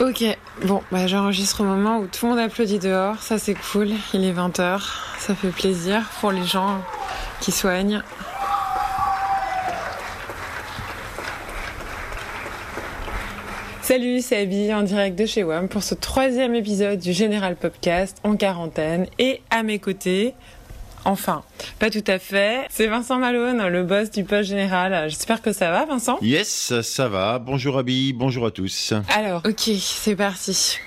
Ok, bon, bah, j'enregistre au moment où tout le monde applaudit dehors. Ça, c'est cool. Il est 20h. Ça fait plaisir pour les gens qui soignent. Salut, c'est Abby en direct de chez WAM pour ce troisième épisode du Général Podcast en quarantaine. Et à mes côtés, enfin, pas tout à fait, c'est Vincent Malone, le boss du poste général. J'espère que ça va, Vincent? Yes, ça va. Bonjour Abby, bonjour à tous. Alors, ok, c'est parti.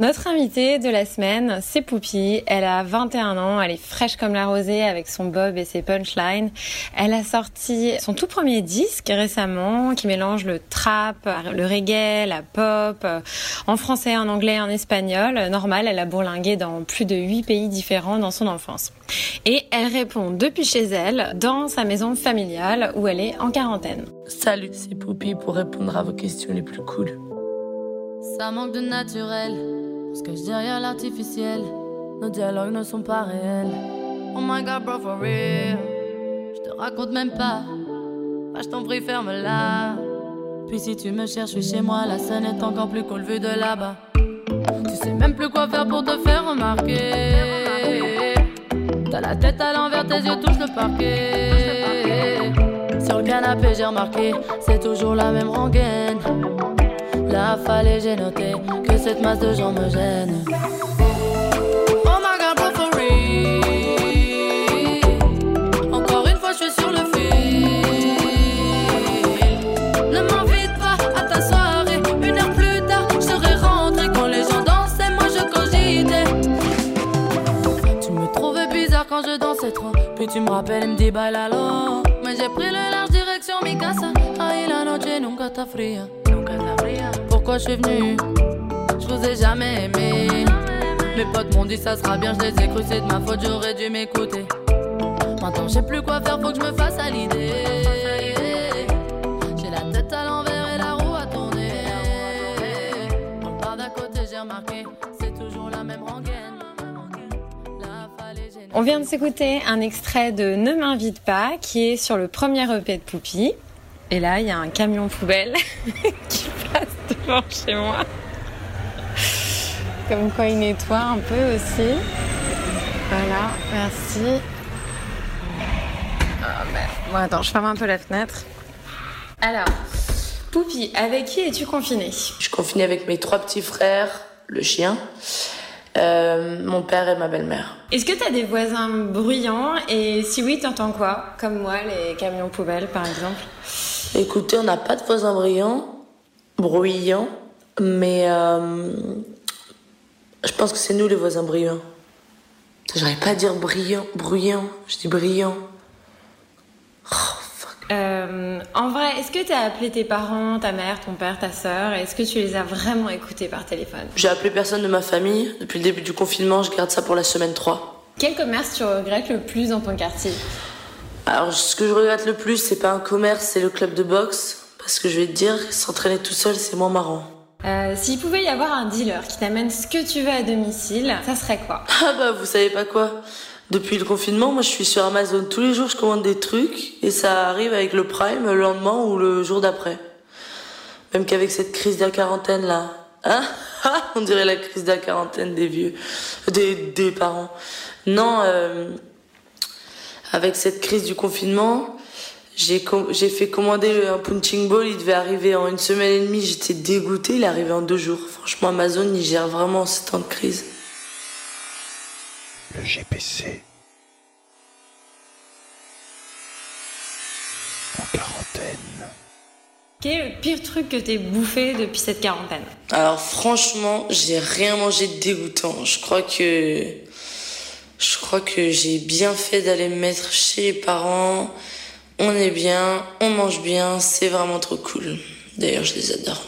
Notre invitée de la semaine, c'est Poupie. Elle a 21 ans, elle est fraîche comme la rosée avec son bob et ses punchlines. Elle a sorti son tout premier disque récemment qui mélange le trap, le reggae, la pop, euh, en français, en anglais, en espagnol. Normal, elle a bourlingué dans plus de 8 pays différents dans son enfance. Et elle répond depuis chez elle, dans sa maison familiale où elle est en quarantaine. Salut, c'est Poupie pour répondre à vos questions les plus cool. Ça manque de naturel, parce que je derrière l'artificiel. Nos dialogues ne sont pas réels. Oh my god, bro, for real. Je te raconte même pas. Bah, je t'en prie, ferme-la. Puis si tu me cherches, suis chez moi. La scène est encore plus cool vue de là-bas. Tu sais même plus quoi faire pour te faire remarquer. T'as la tête à l'envers, tes yeux touchent le parquet. Sur le canapé, j'ai remarqué, c'est toujours la même rengaine. Là, fallait, j'ai noté que cette masse de gens me gêne. Oh my god, bro, for real. Encore une fois, je suis sur le fil. Ne m'invite pas à ta soirée. Une heure plus tard, je serai rentrée. Quand les gens dansaient, moi je cogitais. Tu me trouvais bizarre quand je dansais trop. Puis tu me rappelles et me dis bailalo. Mais j'ai pris le large direction Mikasa. Ay, la noche nunca está fría. Pourquoi je suis venue Je vous ai jamais aimé. Mes potes m'ont dit ça sera bien, je les ai cru, c'est de ma faute, j'aurais dû m'écouter. Maintenant, je sais plus quoi faire, faut que je me fasse à l'idée. J'ai la tête à l'envers et la roue à tourner. On bar d'à côté, j'ai remarqué, c'est toujours la même rengaine. J'ai On vient de s'écouter un extrait de Ne m'invite pas qui est sur le premier EP de Poupie. Et là, il y a un camion poubelle qui chez moi. Comme quoi il nettoie un peu aussi. Voilà, merci. Ah merde. Bon, attends, je ferme un peu la fenêtre. Alors, Poupie, avec qui es-tu confinée? Je suis confinée avec mes trois petits frères, le chien, euh, mon père et ma belle-mère. Est-ce que tu as des voisins bruyants? Et si oui, t'entends quoi? Comme moi, les camions poubelles par exemple. Écoutez, on n'a pas de voisins brillants, bruyants, mais euh, je pense que c'est nous les voisins bruyants. J'arrive pas à dire brillant, bruyant, je dis brillant. Oh, fuck. Euh, en vrai, est-ce que tu as appelé tes parents, ta mère, ton père, ta sœur? Est-ce que tu les as vraiment écoutés par téléphone? J'ai appelé personne de ma famille. Depuis le début du confinement, je garde ça pour la semaine 3. Quel commerce tu regrettes le plus dans ton quartier? Alors, ce que je regrette le plus, c'est pas un commerce, c'est le club de boxe. Parce que je vais te dire, s'entraîner tout seul, c'est moins marrant. Euh, S'il pouvait y avoir un dealer qui t'amène ce que tu veux à domicile, ça serait quoi? Ah bah, vous savez pas quoi Depuis le confinement, moi je suis sur Amazon. Tous les jours, je commande des trucs et ça arrive avec le Prime le lendemain ou le jour d'après. Même qu'avec cette crise de la quarantaine là. Hein On dirait la crise de la quarantaine des vieux. Des, des parents. Non, euh, avec cette crise du confinement, j'ai com- j'ai fait commander le- un punching ball. Il devait arriver en une semaine et demie. J'étais dégoûtée. Il est arrivé en deux jours. Franchement, Amazon, il gère vraiment ce temps de crise. Le GPC. En quarantaine. Quel est le pire truc que t'aies bouffé depuis cette quarantaine? Alors franchement, j'ai rien mangé de dégoûtant. Je crois que je crois que j'ai bien fait d'aller me mettre chez les parents. On est bien, on mange bien, c'est vraiment trop cool. D'ailleurs, je les adore.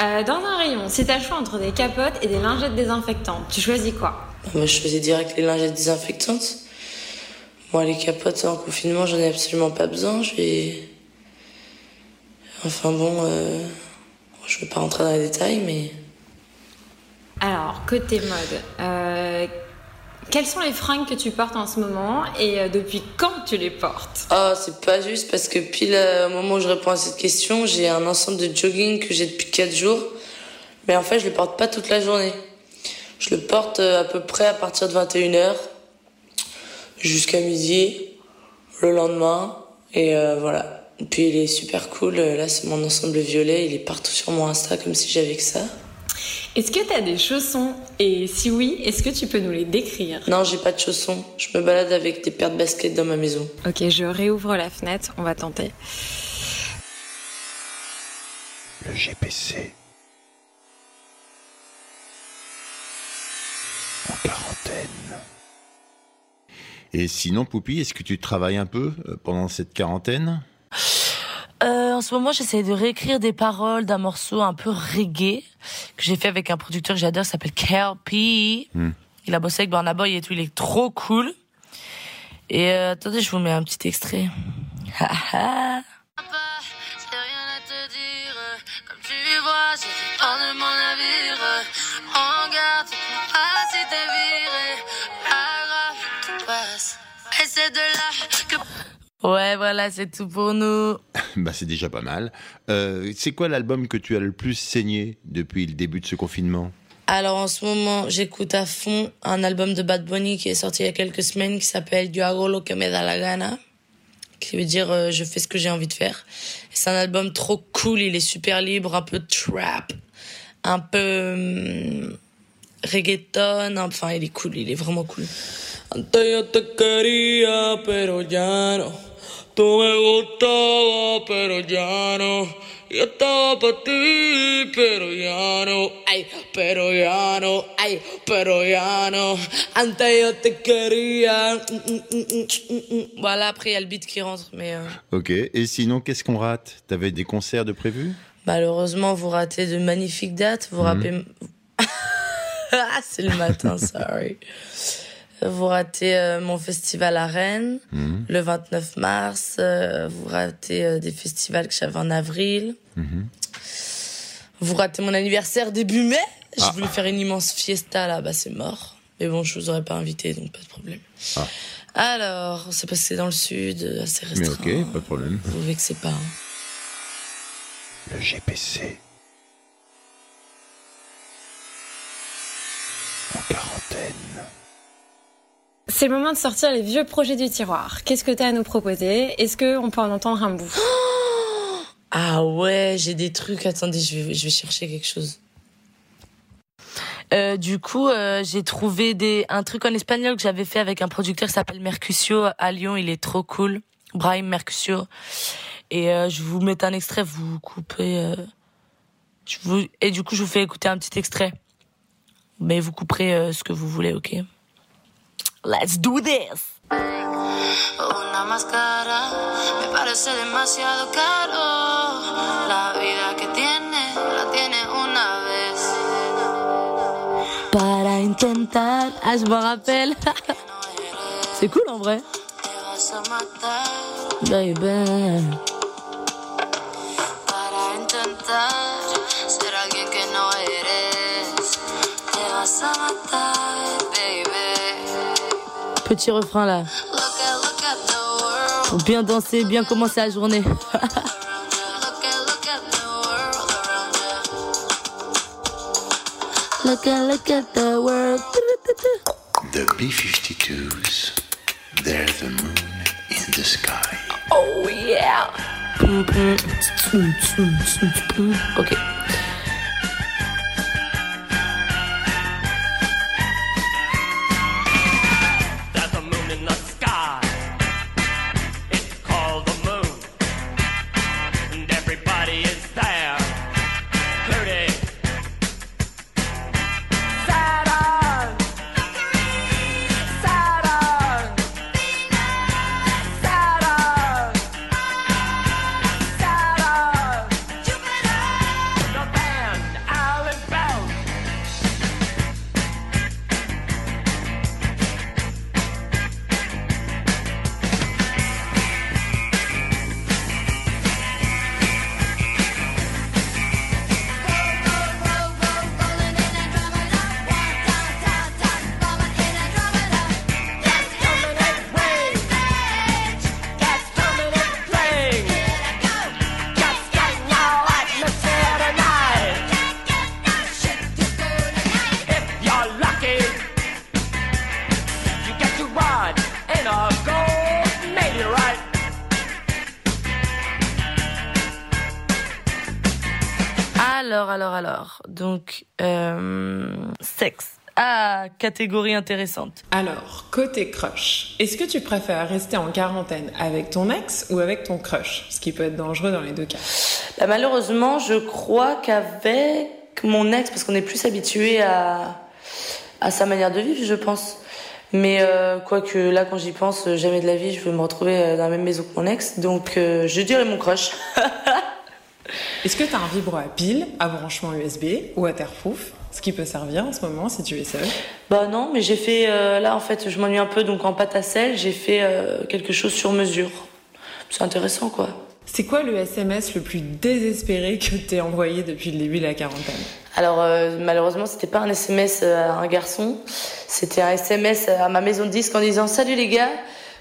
Euh, Dans un rayon, si t'as le choix entre des capotes et des lingettes désinfectantes, tu choisis quoi? Moi, je faisais direct les lingettes désinfectantes. Moi, les capotes en confinement, j'en ai absolument pas besoin. Je vais. Enfin bon, euh... je vais pas rentrer dans les détails, mais Alors, côté mode, euh, quelles sont les fringues que tu portes en ce moment et euh, depuis quand tu les portes? Ah, c'est pas juste parce que pile euh, au moment où je réponds à cette question, j'ai un ensemble de jogging que j'ai depuis 4 jours. Mais en fait, je le porte pas toute la journée. Je le porte euh, à peu près à partir de 21h jusqu'à midi, le lendemain. Et voilà. Puis il est super cool. Là, c'est mon ensemble violet. Il est partout sur mon Insta comme si j'avais que ça. Est-ce que t'as des chaussons? Et si oui, est-ce que tu peux nous les décrire? Non, j'ai pas de chaussons. Je me balade avec des paires de baskets dans ma maison. Ok, je réouvre la fenêtre, on va tenter. Le GPC. En quarantaine. Et sinon, Poupi, est-ce que tu travailles un peu euh, pendant cette quarantaine? Euh, en ce moment, j'essaie de réécrire des paroles d'un morceau un peu reggae que j'ai fait avec un producteur que j'adore, s'appelle KLP. Hmm. Il a bossé avec Burna Boy et tout, il est trop cool. Et euh, attendez, je vous mets un petit extrait. Ouais, voilà, c'est tout pour nous. Bah, c'est déjà pas mal. Euh, c'est quoi l'album que tu as le plus saigné depuis le début de ce confinement? Alors en ce moment, j'écoute à fond un album de Bad Bunny qui est sorti il y a quelques semaines qui s'appelle Yo hago lo que me da la gana, qui veut dire euh, je fais ce que j'ai envie de faire. C'est un album trop cool, il est super libre, un peu trap, un peu hum, reggaeton, enfin il est cool, il est vraiment cool. Antes yo te quería, pero ya no. Tú me gustabas, pero ya no. Yo estaba para ti, pero ya no. Ay, pero ya no. Ay, pero ya no. Antes yo te quería. Voilà, après il y a le beat qui rentre, mais euh, Ok. Et sinon, qu'est-ce qu'on rate? T'avais des concerts de prévus? Malheureusement vous ratez de magnifiques dates. Vous rappez. ah, c'est le matin, sorry. Vous ratez euh, mon festival à Rennes Mhm. le 29 mars. euh, vous ratez euh, des festivals que j'avais en avril. Mhm. Vous ratez mon anniversaire début mai. Ah. voulu faire une immense fiesta là, bah c'est mort. Mais bon, je vous aurais pas invité, donc pas de problème. Ah. Alors, c'est parce que c'est dans le sud, assez Mais restreint. ok, pas de problème. Vous vexez pas. hein. Le GPC. En quarantaine. C'est le moment de sortir les vieux projets du tiroir. Qu'est-ce que t'as à nous proposer? Est-ce qu'on peut en entendre un bout? Ah ouais, j'ai des trucs. Attendez, je vais, je vais chercher quelque chose. Euh, du coup, euh, j'ai trouvé des un truc en espagnol que j'avais fait avec un producteur qui s'appelle Mercutio à Lyon. Il est trop cool, Brahim Mercutio. Et euh, je vous mets un extrait, vous coupez. euh, je vous et du coup, je vous fais écouter un petit extrait. Mais vous couperez euh, ce que vous voulez, ok? Let's do this. Una máscara me parece demasiado caro. La vida que tiene, la tiene una vez. Para intentar. Ah, je me rappelle. C'est cool en vrai. Te vas a matar Baby. Petit refrain là. Pour bien danser, bien commencer la journée. look at, look at the world. The B-52s, they're the moon in the sky. Oh yeah. Ok. Alors, alors, alors. Donc, euh, sexe. Ah, catégorie intéressante. Alors, côté crush, est-ce que tu préfères rester en quarantaine avec ton ex ou avec ton crush? Ce qui peut être dangereux dans les deux cas. Bah, malheureusement, je crois qu'avec mon ex, parce qu'on est plus habitué à, à sa manière de vivre, je pense. Mais euh, quoique là, quand j'y pense, euh, jamais de la vie, je veux me retrouver dans la même maison que mon ex. Donc, euh, je dirais mon crush. Est-ce que tu as un vibro à pile, à branchement USB ou à terre-pouf Ce qui peut servir en ce moment si tu es seule? Bah non, mais j'ai fait euh, là en fait, je m'ennuie un peu donc en pâte à sel, j'ai fait euh, quelque chose sur mesure. C'est intéressant quoi. C'est quoi le SMS le plus désespéré que t'aies envoyé depuis le début de la quarantaine? Alors euh, malheureusement, c'était pas un SMS à un garçon, c'était un SMS à ma maison de disque en disant "Salut les gars,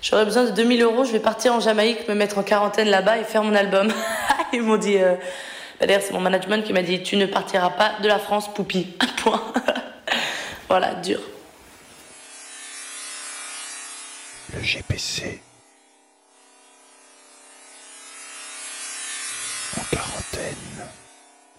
j'aurais besoin de 2000 euros, je vais partir en Jamaïque, me mettre en quarantaine là-bas et faire mon album." Ils m'ont dit euh... bah, D'ailleurs, c'est mon management qui m'a dit "Tu ne partiras pas de la France, Poupi." Point. voilà, dur. Le GPC. En quarantaine.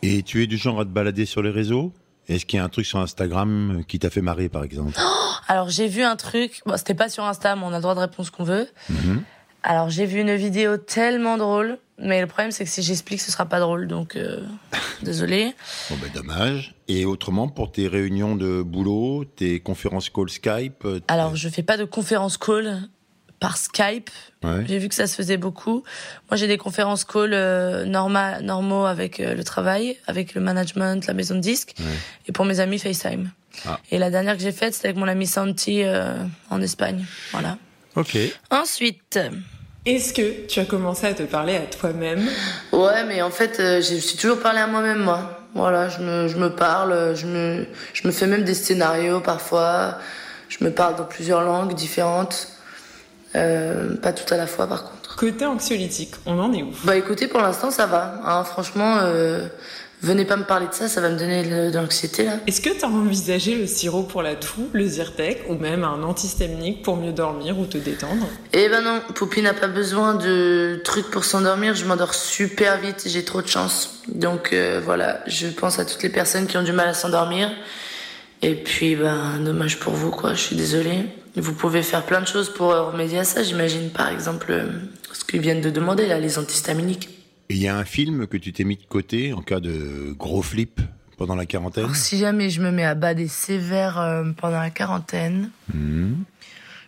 Et tu es du genre à te balader sur les réseaux? Est-ce qu'il y a un truc sur Instagram qui t'a fait marrer, par exemple? Alors j'ai vu un truc, bon, c'était pas sur Insta, mais on a le droit de répondre ce qu'on veut. Mhm. Alors j'ai vu une vidéo tellement drôle, mais le problème c'est que si j'explique, ce sera pas drôle, donc euh, désolé. Bon, ben dommage. Et autrement, pour tes réunions de boulot, tes conférences call Skype euh, Alors je fais pas de conférence call par Skype. Ouais. J'ai vu que ça se faisait beaucoup. Moi j'ai des conférences call euh, norma- normaux avec euh, le travail, avec le management, la maison de disques, Ouais. et pour mes amis FaceTime. Ah. Et la dernière que j'ai faite, c'était avec mon ami Santi euh, en Espagne. Voilà. Ok. Ensuite. Est-ce que tu as commencé à te parler à toi-même? Ouais, mais en fait, euh, je suis toujours parlé à moi-même, moi. Voilà, je me, je me parle, euh, je me, je me fais même des scénarios parfois. Je me parle dans plusieurs langues différentes. Euh, pas tout à la fois, par contre. Côté anxiolytique, on en est où? Bah écoutez, pour l'instant, ça va. Hein, franchement, euh, venez pas me parler de ça, ça va me donner de, l'anxiété, là. Est-ce que tu as envisagé le sirop pour la toux, le Zyrtec ou même un antihistaminique pour mieux dormir ou te détendre? Eh ben non, Poupie n'a pas besoin de trucs pour s'endormir. Je m'endors super vite, j'ai trop de chance. Donc euh, voilà, je pense à toutes les personnes qui ont du mal à s'endormir. Et puis, ben, dommage pour vous, quoi. Je suis désolée. Vous pouvez faire plein de choses pour remédier à ça, j'imagine. Par exemple, euh, ce qu'ils viennent de demander, là, les antihistaminiques. Et il y a un film que tu t'es mis de côté en cas de gros flip pendant la quarantaine? Alors, si jamais je me mets à bader sévère euh, pendant la quarantaine, Mhm.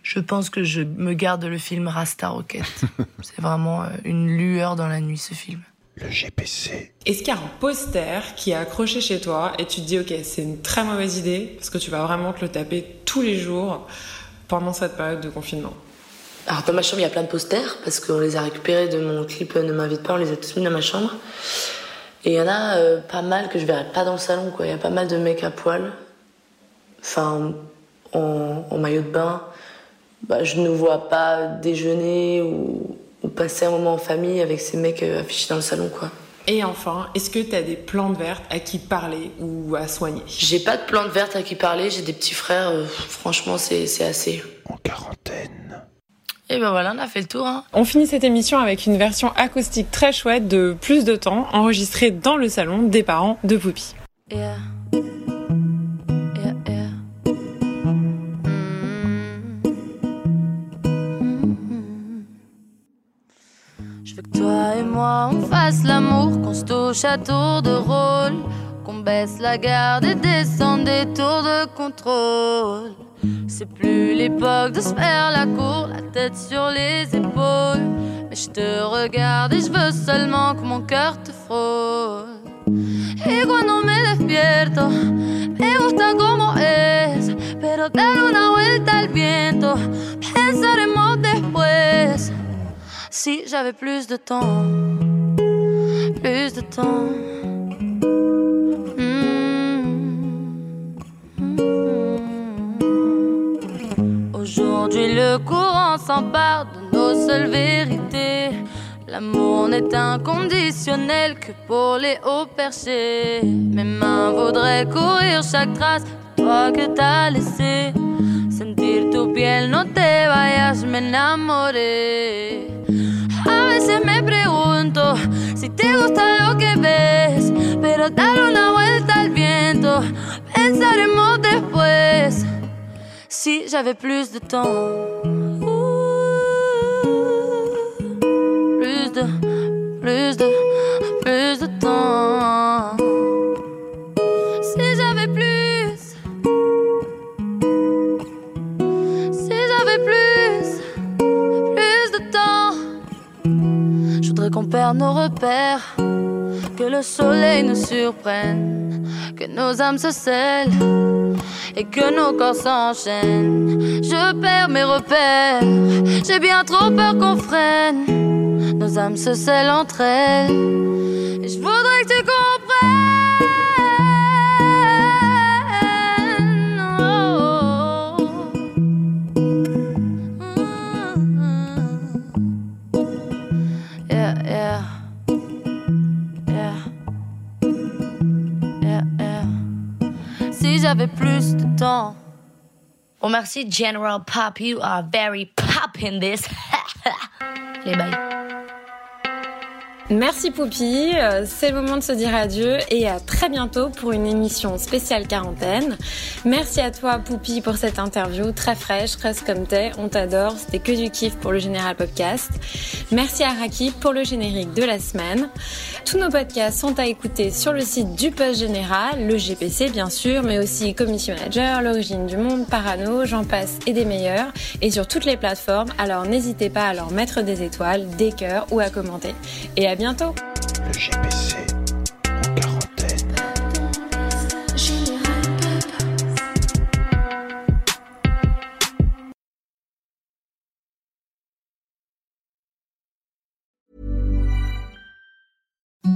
je pense que je me garde le film Rasta Rocket. C'est vraiment euh, une lueur dans la nuit, ce film. Le GPC. Est-ce qu'il y a un poster qui est accroché chez toi et tu te dis ok c'est une très mauvaise idée parce que tu vas vraiment te le taper tous les jours pendant cette période de confinement? Alors dans ma chambre il y a plein de posters parce qu'on les a récupérés de mon clip euh, Ne m'invite pas, on les a tous mis dans ma chambre. Et il y en a euh, pas mal que je verrais pas dans le salon quoi. Il y a pas mal de mecs à poil, enfin en, en maillot de bain. Bah, je ne vois pas déjeuner ou, ou passer un moment en famille avec ces mecs euh, affichés dans le salon quoi. Et enfin, est-ce que tu as des plantes vertes à qui parler ou à soigner? J'ai pas de plantes vertes à qui parler, j'ai des petits frères, euh, franchement c'est c'est assez. En quarantaine. Et ben voilà, on a fait le tour. Hein. On finit cette émission avec une version acoustique très chouette de Plus de temps, enregistrée dans le salon des parents de Poupie. Yeah. Yeah, yeah. Mm. Je veux que toi et moi on fasse l'amour, qu'on se touche à tour de rôle, qu'on baisse la garde et descende des tours de contrôle. C'est plus l'époque de se faire la cour, la tête sur les épaules. Mais je te regarde et je veux seulement que mon cœur te frôle. Y cuando me despierto, me gusta como es. Pero dar una vuelta al viento, pensaremos después. Si j'avais plus de temps, plus de temps. Mm. Aujourd'hui, le courant s'empare de nos seules vérités. L'amour n'est inconditionnel que pour les hauts perchés. Mes mains voudraient courir chaque trace de toi que t'as laissé. Sentir tu piel, no te vayas, me enamoré. A veces me pregunto si te gusta lo que ves, pero dar una vuelta al viento, pensaremos después. Si j'avais plus de temps. Plus de, plus de, que le soleil nous surprenne, que nos âmes se scellent et que nos corps s'enchaînent. Je perds mes repères, j'ai bien trop peur qu'on freine. Nos âmes se scellent entre elles, merci General Pop. You are very pop in this. Les bails. Merci Poupie, Euh, c'est le moment de se dire adieu et à très bientôt pour une émission spéciale quarantaine. Merci à toi Poupie pour cette interview très fraîche, reste comme t'es, on t'adore, c'était que du kiff pour le Général Podcast. Merci à Raki pour le générique de la semaine. Tous nos podcasts sont à écouter sur le site du Poste Général, le GPC bien sûr, mais aussi Commission Manager, L'Origine du Monde, Parano, j'en passe et des meilleurs, et sur toutes les plateformes, alors n'hésitez pas à leur mettre des étoiles, des cœurs ou à commenter. Bientôt Le GPC en quarantaine.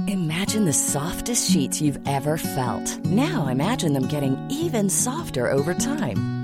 Imagine the softest sheets you've ever felt. Now imagine them getting even softer over time.